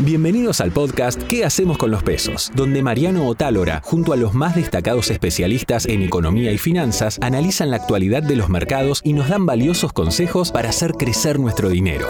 Bienvenidos al podcast ¿Qué hacemos con los pesos? Donde Mariano Otálora, junto a los más destacados especialistas en economía y finanzas, analizan la actualidad de los mercados y nos dan valiosos consejos para hacer crecer nuestro dinero.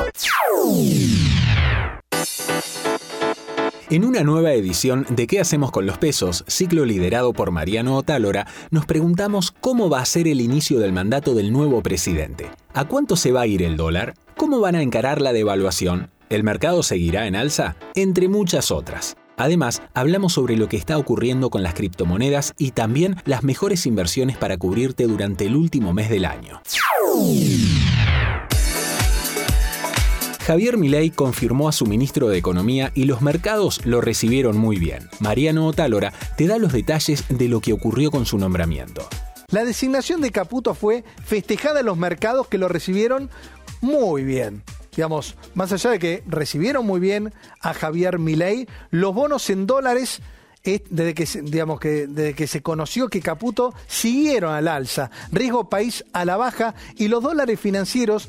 En una nueva edición de ¿Qué hacemos con los pesos? ciclo liderado por Mariano Otálora, nos preguntamos cómo va a ser el inicio del mandato del nuevo presidente. ¿A cuánto se va a ir el dólar? ¿Cómo van a encarar la devaluación? ¿El mercado seguirá en alza? Entre muchas otras. Además, hablamos sobre lo que está ocurriendo con las criptomonedas y también las mejores inversiones para cubrirte durante el último mes del año. Javier Milei confirmó a su ministro de Economía y los mercados lo recibieron muy bien. Mariano Otálora te da los detalles de lo que ocurrió con su nombramiento. La designación de Caputo fue festejada en los mercados que lo recibieron muy bien. Digamos, más allá de que recibieron muy bien a Javier Milei, los bonos en dólares desde que, digamos que, desde que se conoció que Caputo siguieron al alza, riesgo país a la baja y los dólares financieros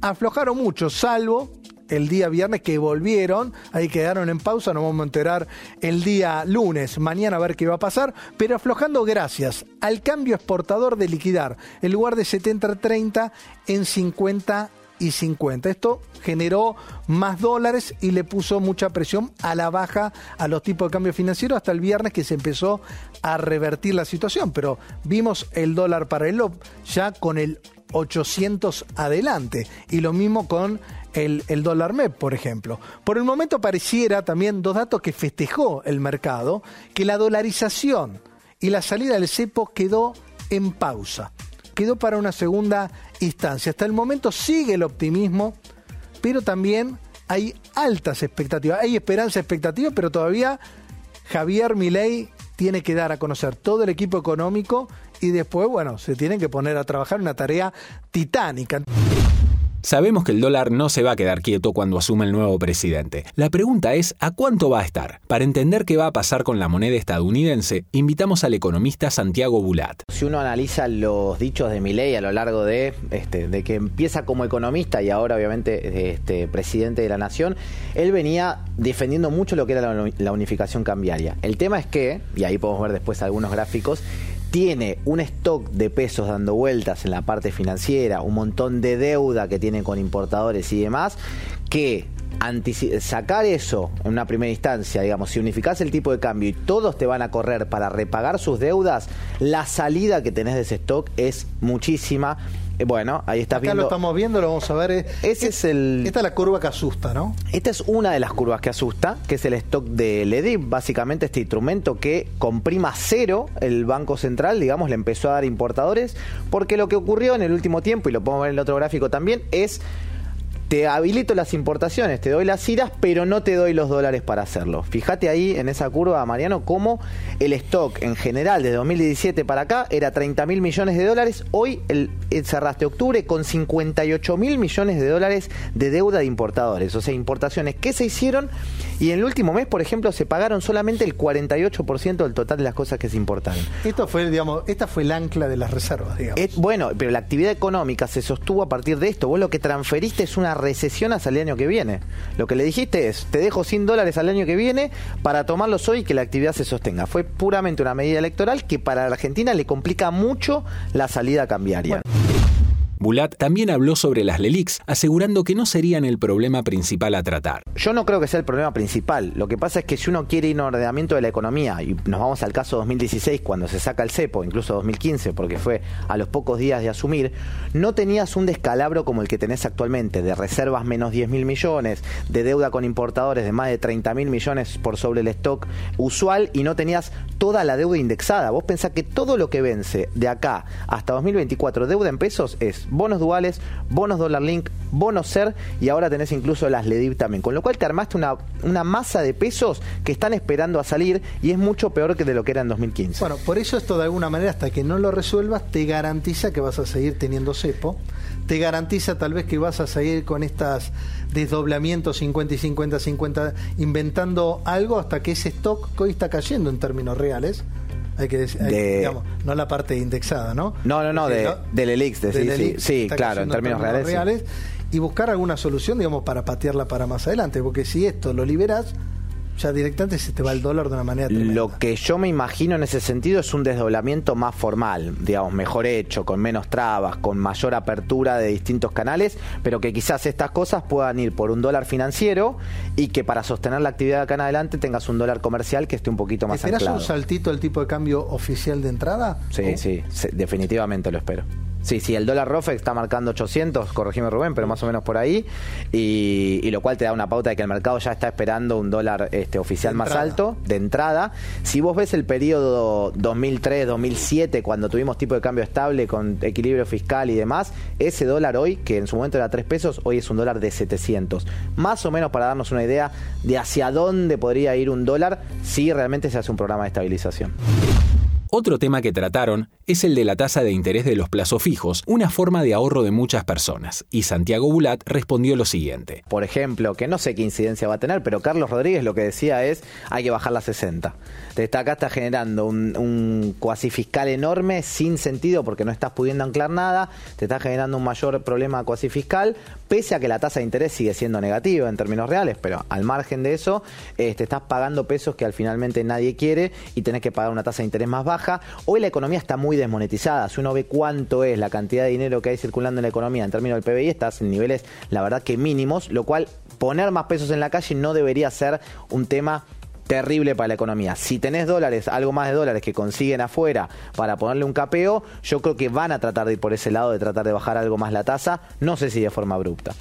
aflojaron mucho, salvo el día viernes que volvieron, ahí quedaron en pausa, nos vamos a enterar el día lunes, mañana a ver qué va a pasar, pero aflojando gracias al cambio exportador de liquidar, en lugar de 70-30 en 50 y 50. Esto generó más dólares y le puso mucha presión a la baja a los tipos de cambio financiero hasta el viernes que se empezó a revertir la situación. Pero vimos el dólar para el ya con el 800 adelante. Y lo mismo con el, dólar MEP, por ejemplo. Por el momento pareciera también dos datos que festejó el mercado, que la dolarización y la salida del cepo quedó en pausa. Quedó para una segunda instancia. Hasta el momento sigue el optimismo, pero también hay altas expectativas. Hay esperanza expectativa, pero todavía Javier Milei tiene que dar a conocer todo el equipo económico y después, bueno, se tienen que poner a trabajar una tarea titánica. Sabemos que el dólar no se va a quedar quieto cuando asuma el nuevo presidente. La pregunta es, ¿a cuánto va a estar? Para entender qué va a pasar con la moneda estadounidense, invitamos al economista Santiago Bulat. Si uno analiza los dichos de Milei a lo largo de, este, de que empieza como economista y ahora obviamente este, presidente de la nación, él venía defendiendo mucho lo que era la unificación cambiaria. El tema es que, y ahí podemos ver después algunos gráficos, tiene un stock de pesos dando vueltas en la parte financiera, un montón de deuda que tiene con importadores y demás, que sacar eso en una primera instancia, digamos, si unificás el tipo de cambio y todos te van a correr para repagar sus deudas, la salida que tenés de ese stock es muchísima bueno, ahí estás Acá lo estamos viendo, lo vamos a ver. Eh, Ese es el... Esta es la curva que asusta, ¿no? Esta es una de las curvas que asusta, que es el stock de LEDIP, básicamente este instrumento que comprima cero el Banco Central, digamos, le empezó a dar importadores, porque lo que ocurrió en el último tiempo, y lo podemos ver en el otro gráfico también, es te habilito las importaciones, te doy las iras, pero no te doy los dólares para hacerlo. Fíjate ahí en esa curva, Mariano, cómo el stock en general de 2017 para acá era 30 mil millones de dólares. Hoy el, cerraste octubre con 58 mil millones de dólares de deuda de importadores, o sea, importaciones que se hicieron y en el último mes, por ejemplo, se pagaron solamente el 48% del total de las cosas que se importaron. Esto fue, digamos, esta fue el ancla de las reservas, digamos. bueno, pero la actividad económica se sostuvo a partir de esto. Vos lo que transferiste es una recesión hasta el año que viene. Lo que le dijiste es, te dejo 100 dólares al año que viene para tomarlos hoy y que la actividad se sostenga. Fue puramente una medida electoral que para la Argentina le complica mucho la salida cambiaria. Bulat también habló sobre las LELIX, asegurando que no serían el problema principal a tratar. Yo no creo que sea el problema principal. Lo que pasa es que si uno quiere ir a un ordenamiento de la economía, y nos vamos al caso 2016, cuando se saca el cepo, incluso 2015, porque fue a los pocos días de asumir, no tenías un descalabro como el que tenés actualmente, de reservas menos 10 mil millones, de deuda con importadores de más de 30 mil millones por sobre el stock usual, y no tenías toda la deuda indexada. Vos pensás que todo lo que vence de acá hasta 2024 deuda en pesos es bonos duales, bonos dólar link, bonos ser y ahora tenés incluso las LEDIV también. Con lo cual te armaste una, una masa de pesos que están esperando a salir y es mucho peor que de lo que era en 2015. Bueno, por eso esto de alguna manera hasta que no lo resuelvas te garantiza que vas a seguir teniendo cepo, te garantiza tal vez que vas a seguir con estas desdoblamientos 50 y 50, 50, inventando algo hasta que ese stock hoy está cayendo en términos reales hay que decir, digamos, no la parte indexada, ¿no? No, no, no, de, del ELIX, sí, sí, claro, en términos, reales, y buscar alguna solución, digamos, para patearla para más adelante, porque si esto lo liberas, ya directamente se te va el dólar de una manera tremenda. Lo que yo me imagino en ese sentido es un desdoblamiento más formal, digamos, mejor hecho, con menos trabas, con mayor apertura de distintos canales, pero que quizás estas cosas puedan ir por un dólar financiero y que para sostener la actividad acá en adelante tengas un dólar comercial que esté un poquito más ¿Esperás anclado. un saltito al tipo de cambio oficial de entrada? Sí, ¿O? sí, sí, definitivamente lo espero. Sí, sí, el dólar ROFEX está marcando 800, corregime Rubén, pero más o menos por ahí, y, y lo cual te da una pauta de que el mercado ya está esperando un dólar este, oficial más alto de entrada. Si vos ves el periodo 2003-2007, cuando tuvimos tipo de cambio estable con equilibrio fiscal y demás, ese dólar hoy, que en su momento era 3 pesos, hoy es un dólar de 700. Más o menos para darnos una idea de hacia dónde podría ir un dólar si realmente se hace un programa de estabilización. Otro tema que trataron es el de la tasa de interés de los plazos fijos, una forma de ahorro de muchas personas. Y Santiago Bulat respondió lo siguiente. por ejemplo, que no sé qué incidencia va a tener, pero Carlos Rodríguez lo que decía es hay que bajar la 60. Te está acá está generando un, un cuasi fiscal enorme sin sentido porque no estás pudiendo anclar nada, te está generando un mayor problema cuasi fiscal, pese a que la tasa de interés sigue siendo negativa en términos reales, pero al margen de eso, eh, te estás pagando pesos que al finalmente nadie quiere y tenés que pagar una tasa de interés más baja. Hoy la economía está muy desmonetizada. Si uno ve cuánto es la cantidad de dinero que hay circulando en la economía en términos del PBI, estás en niveles, la verdad que mínimos, lo cual poner más pesos en la calle no debería ser un tema terrible para la economía. Si tenés dólares, algo más de dólares que consiguen afuera para ponerle un capeo, yo creo que van a tratar de ir por ese lado, de tratar de bajar algo más la tasa, no sé si de forma abrupta.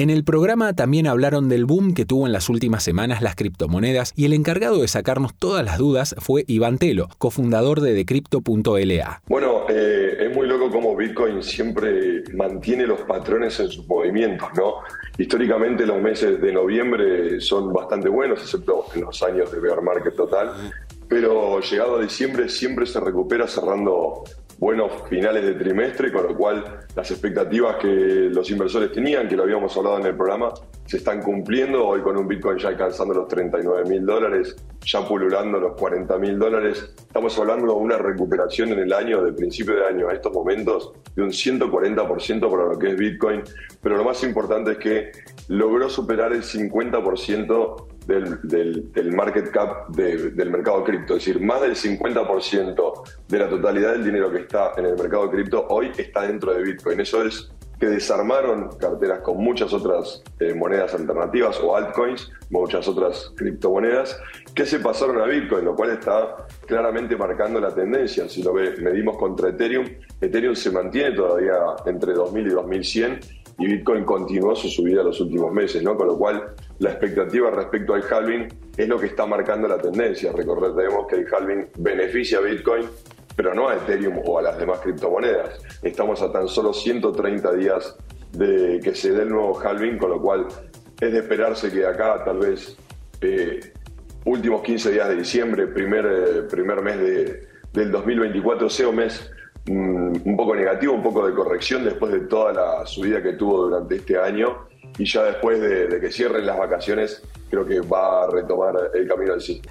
En el programa también hablaron del boom que tuvo en las últimas semanas las criptomonedas y el encargado de sacarnos todas las dudas fue Iván Telo, cofundador de Decrypto.la. Bueno, eh, es muy loco cómo Bitcoin siempre mantiene los patrones en sus movimientos, ¿no? Históricamente los meses de noviembre son bastante buenos, excepto en los años de bear market total, pero llegado a diciembre siempre se recupera cerrando buenos finales de trimestre, con lo cual las expectativas que los inversores tenían, que lo habíamos hablado en el programa, se están cumpliendo. Hoy con un Bitcoin ya alcanzando los 39 mil dólares, ya pululando los 40 mil dólares. Estamos hablando de una recuperación en el año, de principio de año a estos momentos, de un 140% para lo que es Bitcoin. Pero lo más importante es que logró superar el 50% del, market cap de, del mercado cripto. Es decir, más del 50% de la totalidad del dinero que está en el mercado cripto hoy está dentro de Bitcoin. Eso es que desarmaron carteras con muchas otras eh, monedas alternativas o altcoins, muchas otras criptomonedas, que se pasaron a Bitcoin, lo cual está claramente marcando la tendencia. Si lo medimos contra Ethereum, Ethereum se mantiene todavía entre 2000 y 2100 y Bitcoin continuó su subida los últimos meses, ¿no? Con lo cual la expectativa respecto al halving es lo que está marcando la tendencia. Recordemos que el halving beneficia a Bitcoin, pero no a Ethereum o a las demás criptomonedas. Estamos a tan solo 130 días de que se dé el nuevo halving, con lo cual es de esperarse que acá tal vez eh, últimos 15 días de diciembre, primer, eh, primer mes de, del 2024 sea un mes un poco negativo, un poco de corrección después de toda la subida que tuvo durante este año y ya después de, de, que cierren las vacaciones creo que va a retomar el camino al sí.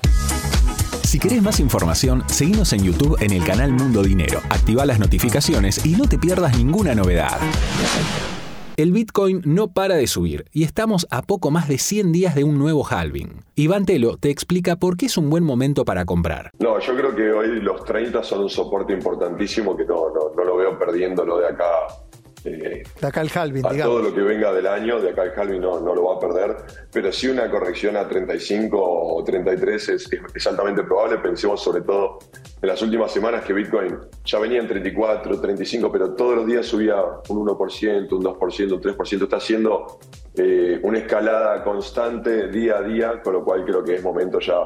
Si querés más información, seguimos en YouTube en el canal Mundo Dinero, activa las notificaciones y no te pierdas ninguna novedad. El Bitcoin no para de subir y estamos a poco más de 100 días de un nuevo halving. Iván Telo te explica por qué es un buen momento para comprar. No, yo creo que hoy los 30 son un soporte importantísimo que no, no, no lo veo perdiéndolo de acá. Eh, de acá el halving, a digamos. todo lo que venga del año, de acá el halving no, no lo va a perder, pero sí una corrección a 35 o 33 es, es altamente probable. Pensemos sobre todo en las últimas semanas que Bitcoin ya venía en 34, 35, pero todos los días subía un 1%, un 2%, un 3%. Está haciendo eh, una escalada constante día a día, con lo cual creo que es momento ya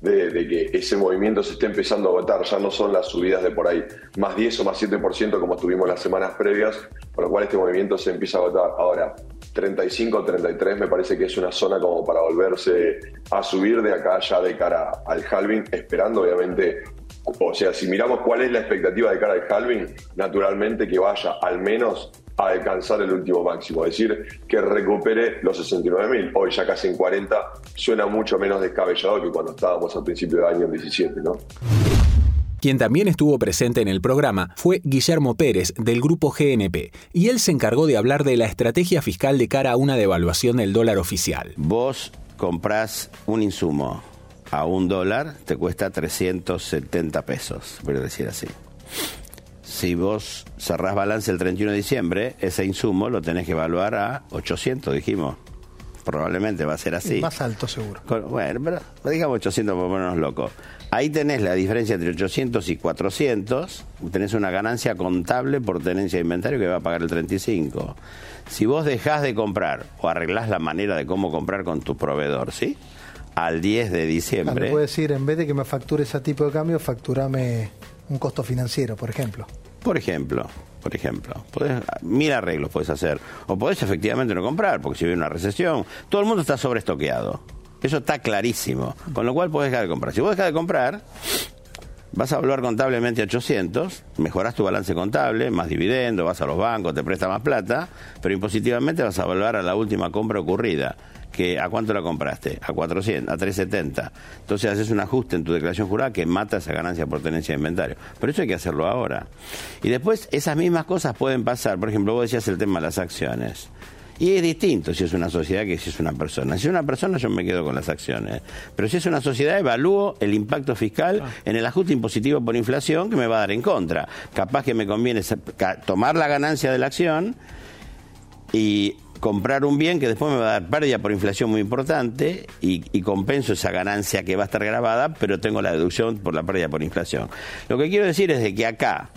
de, que ese movimiento se esté empezando a agotar. Ya no son las subidas de por ahí más 10 o más 7% como tuvimos las semanas previas, con lo cual este movimiento se empieza a agotar. Ahora, 35 o 33 me parece que es una zona como para volverse a subir de acá ya de cara al halving, esperando obviamente o sea, si miramos cuál es la expectativa de cara al halving, naturalmente que vaya al menos a alcanzar el último máximo, es decir, que recupere los 69.000. Hoy ya casi en 40 suena mucho menos descabellado que cuando estábamos al principio del año en 17, ¿no? Quien también estuvo presente en el programa fue Guillermo Pérez del grupo GNP, y él se encargó de hablar de la estrategia fiscal de cara a una devaluación del dólar oficial. Vos comprás un insumo a un dólar, te cuesta 370 pesos, voy a decir así. Si vos cerrás balance el 31 de diciembre, ese insumo lo tenés que evaluar a 800, dijimos probablemente va a ser así. Más alto seguro. bueno, pero digamos 800 por ponernos locos. Ahí tenés la diferencia entre 800 y 400, tenés una ganancia contable por tenencia de inventario que va a pagar el 35. Si vos dejás de comprar o arreglás la manera de cómo comprar con tu proveedor, ¿sí? Al 10 de diciembre. Claro, puede decir, en vez de que me facture ese tipo de cambio, facturame un costo financiero, por ejemplo. Por ejemplo, por ejemplo. Podés, mil arreglos puedes hacer. O podés efectivamente no comprar, porque si viene una recesión, todo el mundo está sobreestoqueado. Eso está clarísimo. Con lo cual podés dejar de comprar. Si vos dejas de comprar, vas a evaluar contablemente 800, mejorás tu balance contable, más dividendo, vas a los bancos, te presta más plata, pero impositivamente vas a evaluar a la última compra ocurrida que ¿a cuánto la compraste? A 400, a 370. Entonces haces un ajuste en tu declaración jurada que mata esa ganancia por tenencia de inventario. Pero eso hay que hacerlo ahora. Y después esas mismas cosas pueden pasar. Por ejemplo, vos decías el tema de las acciones. Y es distinto si es una sociedad que si es una persona. Si es una persona yo me quedo con las acciones. Pero si es una sociedad evalúo el impacto fiscal en el ajuste impositivo por inflación que me va a dar en contra. Capaz que me conviene tomar la ganancia de la acción y comprar un bien que después me va a dar pérdida por inflación muy importante y, compenso esa ganancia que va a estar grabada, pero tengo la deducción por la pérdida por inflación. Lo que quiero decir es de que acá,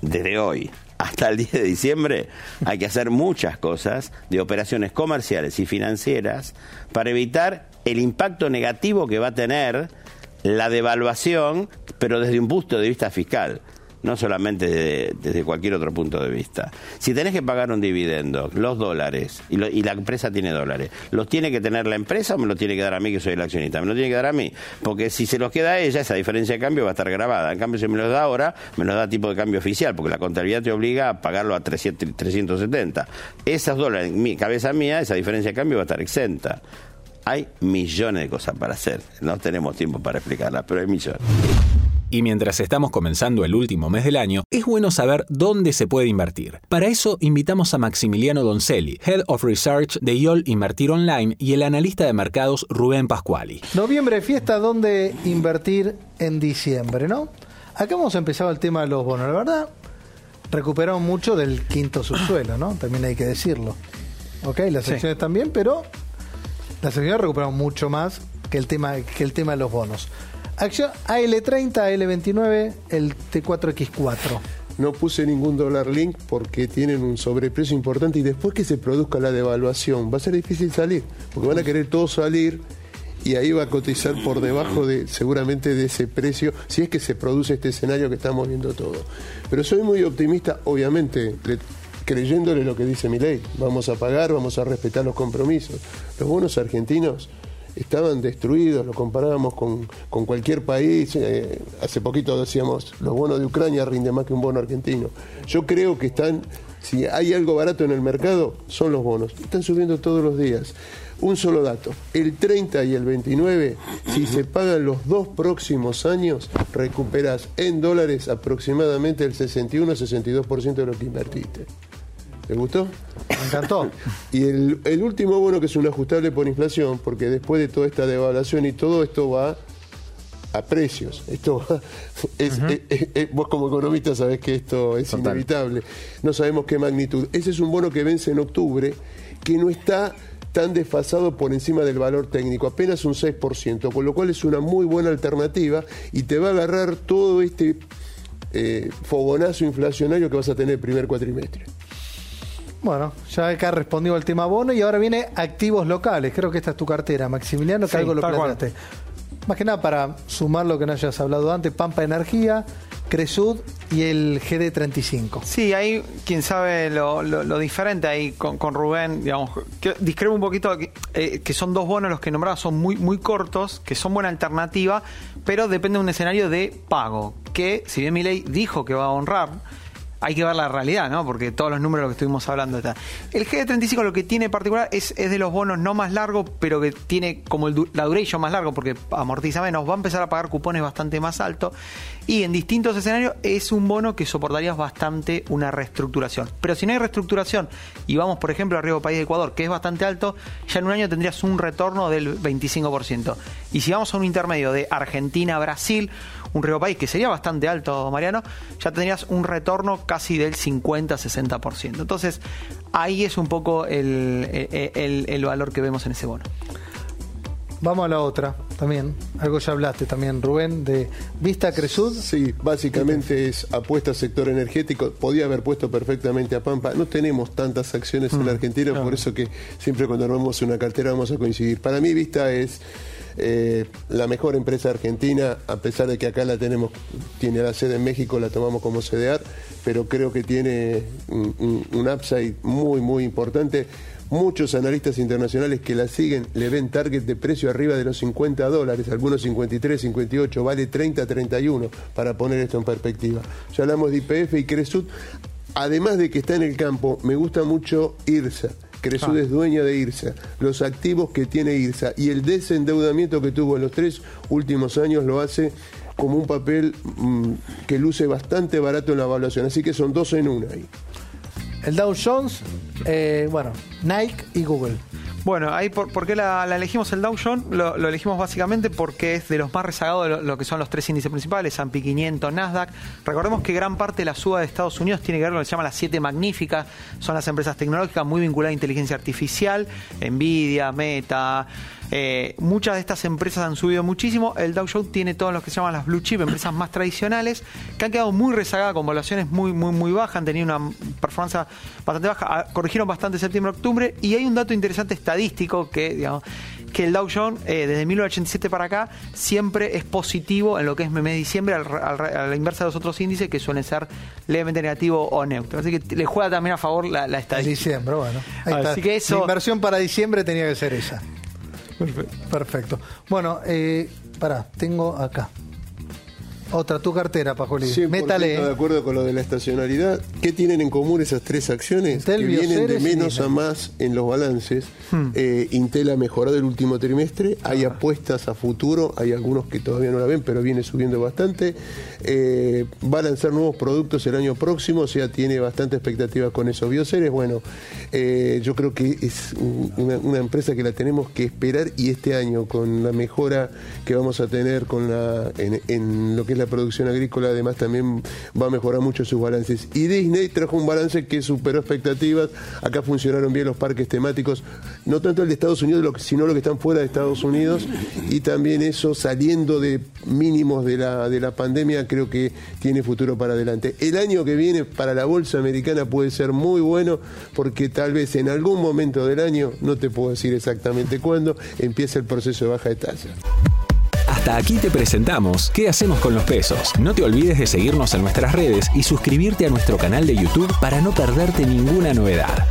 desde hoy hasta el 10 de diciembre, hay que hacer muchas cosas de operaciones comerciales y financieras para evitar el impacto negativo que va a tener la devaluación, pero desde un punto de vista fiscal no solamente desde cualquier otro punto de vista. Si tenés que pagar un dividendo, los dólares, y, la empresa tiene dólares, ¿los tiene que tener la empresa o me los tiene que dar a mí que soy el accionista? Me los tiene que dar a mí, porque si se los queda a ella, esa diferencia de cambio va a estar grabada. En cambio, si me los da ahora, me los da tipo de cambio oficial, porque la contabilidad te obliga a pagarlo a 370. Esos dólares, en mi cabeza mía, esa diferencia de cambio va a estar exenta. Hay millones de cosas para hacer. No tenemos tiempo para explicarlas, pero hay millones. Y mientras estamos comenzando el último mes del año, es bueno saber dónde se puede invertir. Para eso invitamos a Maximiliano Doncelli, Head of Research de IOL Invertir Online y el analista de mercados Rubén Pascuali. Noviembre, fiesta, ¿dónde invertir en diciembre, no? Acá hemos empezado el tema de los bonos, la verdad. Recuperaron mucho del quinto subsuelo, ¿no? También hay que decirlo. Ok, las acciones también, pero las acciones recuperaron mucho más que el tema, que el tema de los bonos. Acción AL30, AL29, el T4X4. No puse ningún dólar link porque tienen un sobreprecio importante y después que se produzca la devaluación va a ser difícil salir, porque van a querer todos salir y ahí va a cotizar por debajo de seguramente de ese precio, si es que se produce este escenario que estamos viendo todo. Pero soy muy optimista, obviamente, creyéndole lo que dice mi ley. Vamos a pagar, vamos a respetar los compromisos. Los bonos argentinos estaban destruidos, lo comparábamos con, cualquier país. Eh, hace poquito decíamos, los bonos de Ucrania rinden más que un bono argentino. Yo creo que están, si hay algo barato en el mercado, son los bonos. Están subiendo todos los días. Un solo dato, el 30 y el 29, si se pagan los dos próximos años, recuperas en dólares aproximadamente el 61-62% de lo que invertiste. ¿Te gustó? Me encantó. y el, último bono que es un ajustable por inflación, porque después de toda esta devaluación y todo esto va a precios. Esto es, vos como economista sabés que esto es inevitable. No sabemos qué magnitud. Ese es un bono que vence en octubre, que no está tan desfasado por encima del valor técnico, apenas un 6%, con lo cual es una muy buena alternativa y te va a agarrar todo este eh, fogonazo inflacionario que vas a tener el primer cuatrimestre. Bueno, ya acá respondió al tema bono y ahora viene activos locales. Creo que esta es tu cartera, Maximiliano, que algo lo planteaste. Más que nada para sumar lo que no hayas hablado antes, Pampa Energía, Cresud y el GD35. Sí, ahí quien sabe lo, diferente ahí con, Rubén, digamos, que discrepo un poquito eh, que son dos bonos los que nombraba, son muy, muy cortos, que son buena alternativa, pero depende de un escenario de pago, que si bien mi ley dijo que va a honrar, hay que ver la realidad, ¿no? Porque todos los números que estuvimos hablando está. El G35 lo que tiene en particular es, es de los bonos no más largos, pero que tiene como el la duration más largo, porque amortiza menos, va a empezar a pagar cupones bastante más altos. Y en distintos escenarios es un bono que soportaría bastante una reestructuración. Pero si no hay reestructuración y vamos, por ejemplo, a riesgo país de Ecuador, que es bastante alto, ya en un año tendrías un retorno del 25%. Y si vamos a un intermedio de Argentina, Brasil, un riesgo país que sería bastante alto, Mariano, ya tendrías un retorno casi del 50-60%. Entonces, ahí es un poco el, el, el valor que vemos en ese bono. Vamos a la otra también. Algo ya hablaste también, Rubén, de Vista Cresud. Sí, básicamente es apuesta al sector energético. Podía haber puesto perfectamente a Pampa. No tenemos tantas acciones en la mm, Argentina, por eso que siempre cuando armamos una cartera vamos a coincidir. Para mí Vista es eh, la mejor empresa argentina, a pesar de que acá la tenemos, tiene la sede en México, la tomamos como CDR, pero creo que tiene un, upside muy, muy importante Muchos analistas internacionales que la siguen le ven target de precio arriba de los 50 dólares, algunos 53, 58, vale 30, 31, para poner esto en perspectiva. Ya hablamos de IPF y Cresud. Además de que está en el campo, me gusta mucho IRSA. Cresud ah. es dueña de IRSA, los activos que tiene IRSA y el desendeudamiento que tuvo en los tres últimos años lo hace como un papel mm, que luce bastante barato en la evaluación. Así que son dos en una ahí. El Dow Jones, eh, bueno, Nike y Google. Bueno, ahí por, qué la, elegimos el Dow Jones? Lo, elegimos básicamente porque es de los más rezagados de lo, que son los tres índices principales, S&P 500, Nasdaq. Recordemos que gran parte de la suba de Estados Unidos tiene que ver con lo que se llama las siete magníficas. Son las empresas tecnológicas muy vinculadas a inteligencia artificial, Nvidia, Meta, eh, muchas de estas empresas han subido muchísimo. El Dow Jones tiene todos los que se llaman las blue chip, empresas más tradicionales, que han quedado muy rezagadas con valuaciones muy, muy, muy bajas, han tenido una performance bastante baja, ah, corrigieron bastante septiembre-octubre. Y hay un dato interesante estadístico que, digamos, que el Dow Jones eh, desde 1987 para acá siempre es positivo en lo que es mes de diciembre a la inversa de los otros índices que suelen ser levemente negativo o neutro. Así que le juega también a favor la, la estadística. Diciembre, bueno. Así que eso, la inversión para diciembre tenía que ser esa. Perfecto. Bueno, eh, pará, tengo acá. Otra, tu cartera, Pajolín. Sí, Métale. de acuerdo con lo de la estacionalidad. ¿Qué tienen en común esas tres acciones? que vienen de menos a más en los balances. Hmm. Eh, Intel ha mejorado el último trimestre. Hay ah. apuestas a futuro. Hay algunos que todavía no la ven, pero viene subiendo bastante. Eh, va a lanzar nuevos productos el año próximo. O sea, tiene bastante expectativa con eso. Bioceres, bueno, eh, yo creo que es una, empresa que la tenemos que esperar y este año, con la mejora que vamos a tener con la, en, en lo que es la la producción agrícola además también va a mejorar mucho sus balances. Y Disney trajo un balance que superó expectativas. Acá funcionaron bien los parques temáticos, no tanto el de Estados Unidos, sino los que están fuera de Estados Unidos. Y también eso saliendo de mínimos de la, de la pandemia, creo que tiene futuro para adelante. El año que viene para la bolsa americana puede ser muy bueno porque tal vez en algún momento del año, no te puedo decir exactamente cuándo, empieza el proceso de baja de tasa. Hasta aquí te presentamos ¿Qué hacemos con los pesos? No te olvides de seguirnos en nuestras redes y suscribirte a nuestro canal de YouTube para no perderte ninguna novedad.